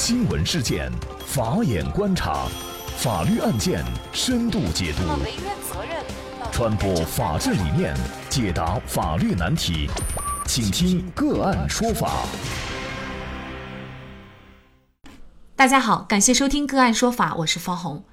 新闻事件，法眼观察，法律案件深度解读，传播法治理念，解答法律难题，请听个案说法。大家好，感谢收听个案说法，我是方红。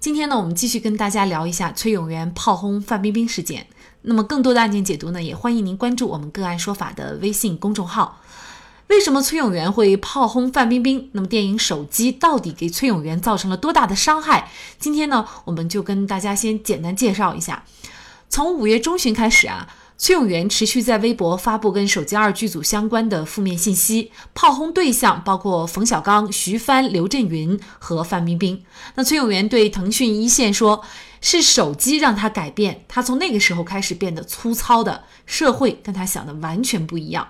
今天呢，我们继续跟大家聊一下崔永元炮轰范冰冰事件。那么，更多的案件解读呢，也欢迎您关注我们个案说法的微信公众号。为什么崔永元会炮轰范冰冰？那么电影《手机》到底给崔永元造成了多大的伤害？今天呢，我们就跟大家先简单介绍一下。从五月中旬开始啊，崔永元持续在微博发布跟《手机二》剧组相关的负面信息，炮轰对象包括冯小刚、徐帆、刘震云和范冰冰。那崔永元对腾讯一线说：“是手机让他改变，他从那个时候开始变得粗糙的，社会跟他想的完全不一样。”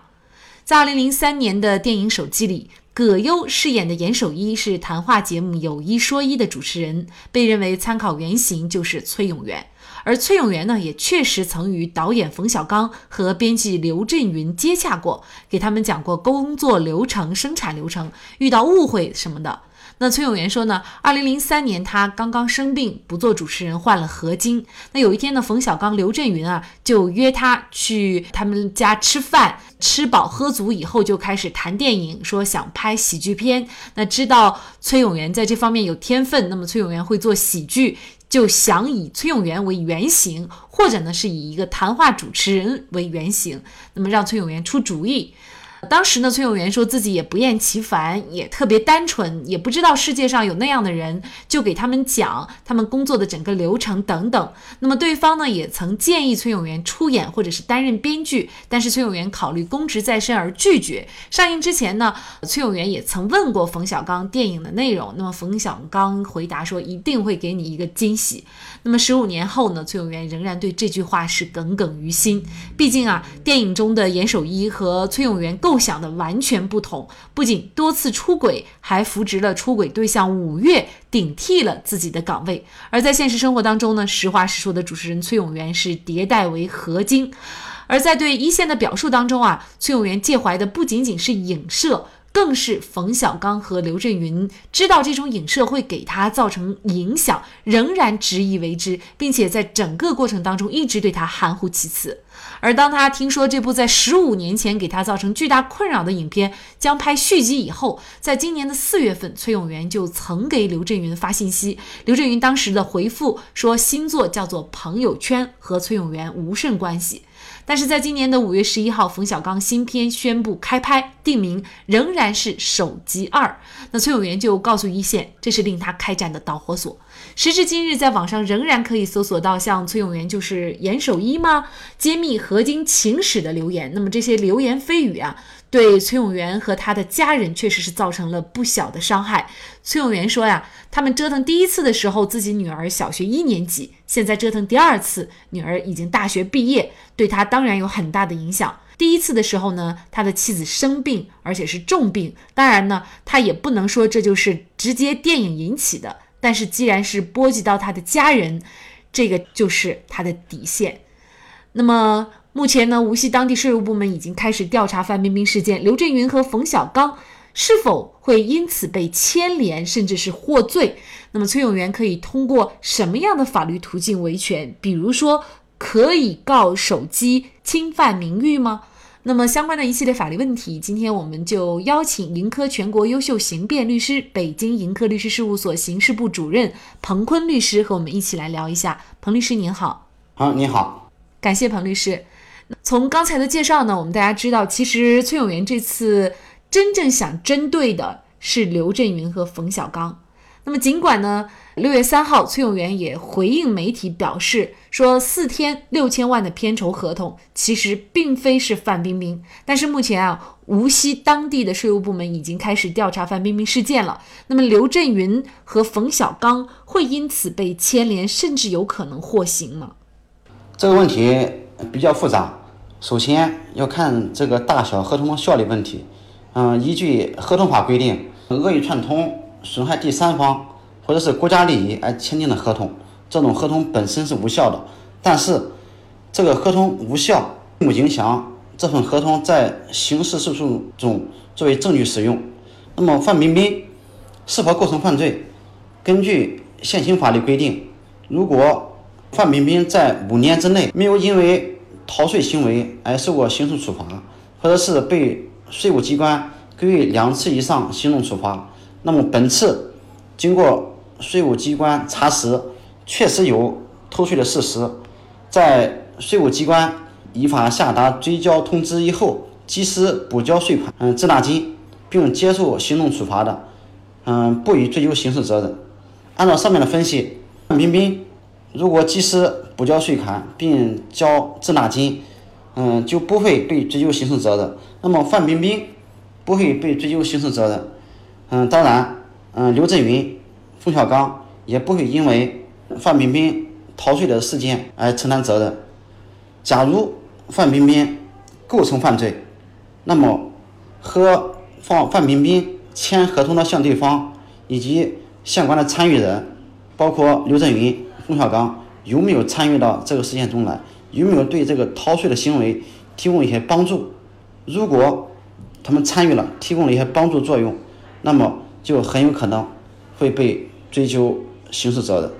在二零零三年的电影《手机》里，葛优饰演的严守一是谈话节目《有一说一》的主持人，被认为参考原型就是崔永元。而崔永元呢，也确实曾与导演冯小刚和编剧刘震云接洽过，给他们讲过工作流程、生产流程，遇到误会什么的。那崔永元说呢，二零零三年他刚刚生病，不做主持人，换了合金。那有一天呢，冯小刚、刘震云啊就约他去他们家吃饭，吃饱喝足以后就开始谈电影，说想拍喜剧片。那知道崔永元在这方面有天分，那么崔永元会做喜剧，就想以崔永元为原型，或者呢是以一个谈话主持人为原型，那么让崔永元出主意。当时呢，崔永元说自己也不厌其烦，也特别单纯，也不知道世界上有那样的人，就给他们讲他们工作的整个流程等等。那么对方呢，也曾建议崔永元出演或者是担任编剧，但是崔永元考虑公职在身而拒绝。上映之前呢，崔永元也曾问过冯小刚电影的内容，那么冯小刚回答说一定会给你一个惊喜。那么十五年后呢，崔永元仍然对这句话是耿耿于心。毕竟啊，电影中的严守一和崔永元共。构想的完全不同，不仅多次出轨，还扶植了出轨对象五月顶替了自己的岗位。而在现实生活当中呢，实话实说的主持人崔永元是迭代为何金。而在对一线的表述当中啊，崔永元介怀的不仅仅是影射。更是冯小刚和刘震云知道这种影射会给他造成影响，仍然执意为之，并且在整个过程当中一直对他含糊其辞。而当他听说这部在十五年前给他造成巨大困扰的影片将拍续集以后，在今年的四月份，崔永元就曾给刘震云发信息。刘震云当时的回复说：“新作叫做《朋友圈》，和崔永元无甚关系。”但是在今年的五月十一号，冯小刚新片宣布开拍，定名仍然是《手机二》。那崔永元就告诉一线，这是令他开战的导火索。时至今日，在网上仍然可以搜索到像崔永元就是严守一吗？揭秘何金情史的留言。那么这些流言蜚语啊。对崔永元和他的家人确实是造成了不小的伤害。崔永元说呀，他们折腾第一次的时候，自己女儿小学一年级；现在折腾第二次，女儿已经大学毕业，对他当然有很大的影响。第一次的时候呢，他的妻子生病，而且是重病，当然呢，他也不能说这就是直接电影引起的。但是既然是波及到他的家人，这个就是他的底线。那么。目前呢，无锡当地税务部门已经开始调查范冰冰事件，刘震云和冯小刚是否会因此被牵连，甚至是获罪？那么崔永元可以通过什么样的法律途径维权？比如说，可以告手机侵犯名誉吗？那么相关的一系列法律问题，今天我们就邀请盈科全国优秀刑辩律师、北京盈科律师事务所刑事部主任彭坤律师和我们一起来聊一下。彭律师您好，啊，你好，感谢彭律师。从刚才的介绍呢，我们大家知道，其实崔永元这次真正想针对的是刘震云和冯小刚。那么，尽管呢，六月三号，崔永元也回应媒体表示说，四天六千万的片酬合同其实并非是范冰冰，但是目前啊，无锡当地的税务部门已经开始调查范冰冰事件了。那么，刘震云和冯小刚会因此被牵连，甚至有可能获刑吗？这个问题比较复杂。首先要看这个大小合同的效力问题，嗯，依据合同法规定，恶意串通、损害第三方或者是国家利益而签订的合同，这种合同本身是无效的。但是，这个合同无效并不影响这份合同在刑事诉讼中作为证据使用。那么，范冰冰是否构成犯罪？根据现行法律规定，如果范冰冰在五年之内没有因为逃税行为而受过刑事处罚，或者是被税务机关给予两次以上行政处罚，那么本次经过税务机关查实，确实有偷税的事实，在税务机关依法下达追缴通知以后，及时补交税款、嗯滞纳金，并接受行政处罚的，嗯，不予追究刑事责任。按照上面的分析，范冰冰如果及时补交税款并交滞纳金，嗯，就不会被追究刑事责任。那么范冰冰不会被追究刑事责任，嗯，当然，嗯，刘震云、冯小刚也不会因为范冰冰逃税的事件来承担责任。假如范冰冰构成犯罪，那么和范范冰冰签合同的相对方以及相关的参与人，包括刘震云、冯小刚，有没有参与到这个事件中来？有没有对这个逃税的行为提供一些帮助？如果他们参与了，提供了一些帮助作用，那么就很有可能会被追究刑事责任。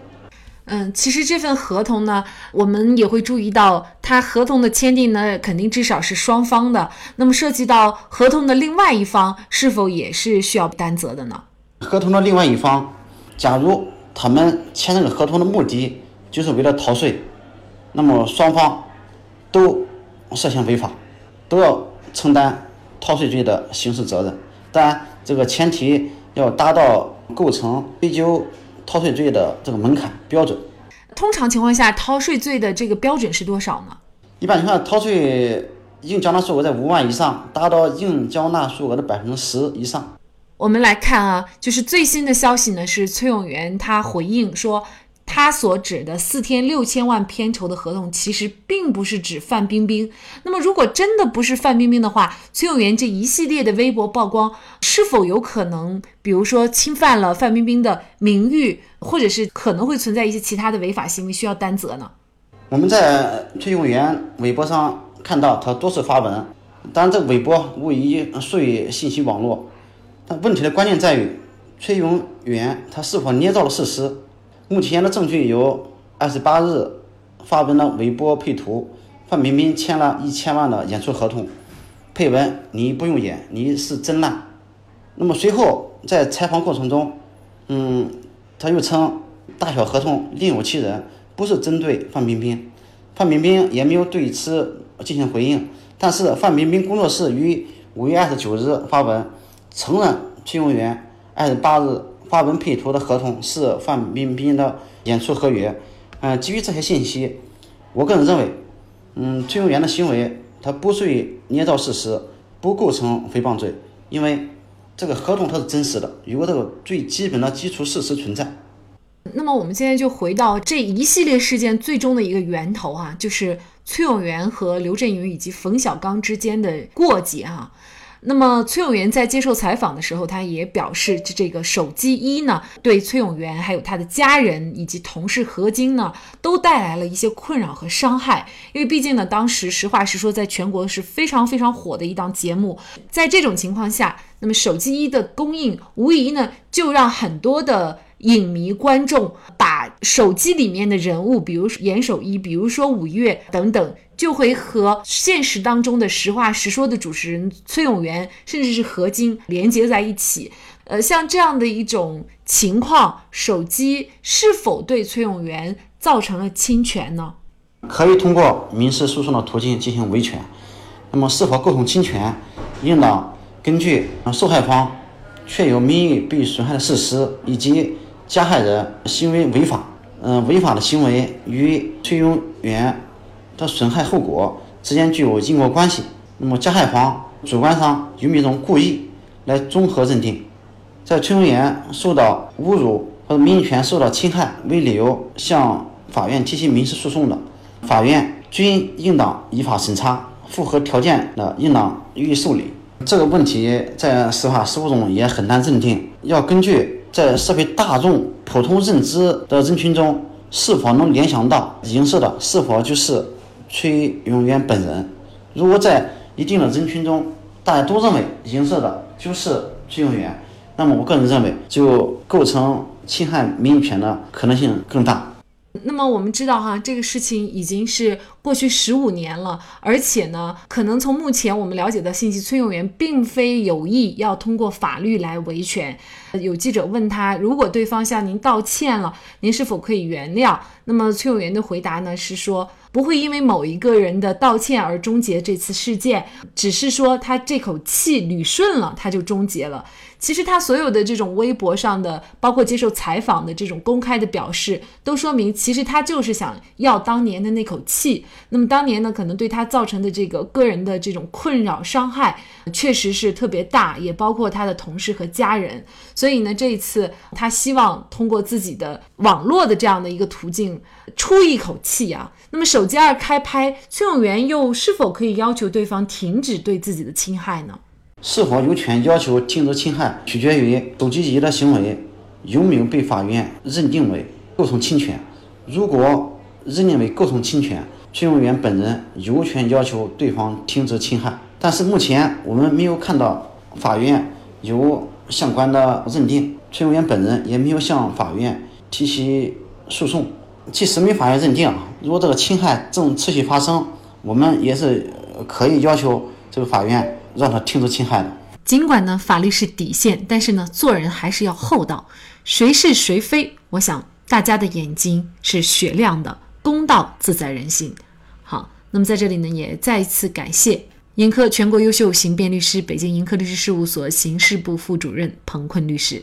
嗯，其实这份合同呢，我们也会注意到，它合同的签订呢，肯定至少是双方的。那么涉及到合同的另外一方，是否也是需要担责的呢？合同的另外一方，假如他们签这个合同的目的就是为了逃税，那么双方都涉嫌违法，都要承担逃税罪的刑事责任。当然，这个前提要达到构成追究。逃税罪的这个门槛标准，通常情况下，逃税罪的这个标准是多少呢？一般情况下，逃税应缴纳数额在五万以上，达到应缴纳数额的百分之十以上。我们来看啊，就是最新的消息呢，是崔永元他回应说。他所指的四天六千万片酬的合同，其实并不是指范冰冰。那么，如果真的不是范冰冰的话，崔永元这一系列的微博曝光，是否有可能，比如说侵犯了范冰冰的名誉，或者是可能会存在一些其他的违法行为需要担责呢？我们在崔永元微博上看到他多次发文，当然这微博无疑属于信息网络，但问题的关键在于崔永元他是否捏造了事实。目前的证据有二十八日发文的微博配图，范冰冰签了一千万的演出合同，配文你不用演，你是真烂。那么随后在采访过程中，嗯，他又称大小合同另有其人，不是针对范冰冰。范冰冰也没有对此进行回应。但是范冰冰工作室于五月二十九日发文承认崔永元二十八日。发文配图的合同是范冰冰的演出合约。嗯，基于这些信息，我个人认为，嗯，崔永元的行为他不属于捏造事实，不构成诽谤罪，因为这个合同它是真实的，有这个最基本的基础事实存在。那么我们现在就回到这一系列事件最终的一个源头啊，就是崔永元和刘震云以及冯小刚之间的过节哈。那么崔永元在接受采访的时候，他也表示，这这个手机一呢，对崔永元还有他的家人以及同事何晶呢，都带来了一些困扰和伤害。因为毕竟呢，当时实话实说，在全国是非常非常火的一档节目，在这种情况下，那么手机一的供应，无疑呢，就让很多的。影迷观众把手机里面的人物，比如说严守一，比如说五月等等，就会和现实当中的实话实说的主持人崔永元，甚至是何晶连接在一起。呃，像这样的一种情况，手机是否对崔永元造成了侵权呢？可以通过民事诉讼的途径进行维权。那么，是否构成侵权，应当根据受害方确有名誉被损害的事实以及。加害人行为违法，嗯，违法的行为与崔永元的损害后果之间具有因果关系。那么，加害方主观上有没有种故意来综合认定，在崔永元受到侮辱或者名誉权受到侵害为理由向法院提起民事诉讼的，法院均应当依法审查，符合条件的应当予以受理。这个问题在司法实务中也很难认定，要根据。在社会大众普通认知的人群中，是否能联想到影射的是否就是崔永元本人？如果在一定的人群中，大家都认为影射的就是崔永元，那么我个人认为，就构成侵害名誉权的可能性更大。那么我们知道哈，这个事情已经是过去十五年了，而且呢，可能从目前我们了解的信息，崔永元并非有意要通过法律来维权。有记者问他，如果对方向您道歉了，您是否可以原谅？那么崔永元的回答呢是说。不会因为某一个人的道歉而终结这次事件，只是说他这口气捋顺了，他就终结了。其实他所有的这种微博上的，包括接受采访的这种公开的表示，都说明其实他就是想要当年的那口气。那么当年呢，可能对他造成的这个个人的这种困扰伤害，确实是特别大，也包括他的同事和家人。所以呢，这一次他希望通过自己的网络的这样的一个途径出一口气啊。那么手机二开拍，崔永元又是否可以要求对方停止对自己的侵害呢？是否有权要求停止侵害，取决于手机一的行为有没有被法院认定为构成侵权。如果认定为构成侵权，崔永元本人有权要求对方停止侵害。但是目前我们没有看到法院有相关的认定，崔永元本人也没有向法院提起诉讼。即使没法院认定，如果这个侵害正持续发生，我们也是可以要求这个法院让他听着侵害的。尽管呢，法律是底线，但是呢，做人还是要厚道。谁是谁非，我想大家的眼睛是雪亮的，公道自在人心。好，那么在这里呢，也再一次感谢盈科全国优秀刑辩律师、北京盈科律师事务所刑事部副主任彭坤律师。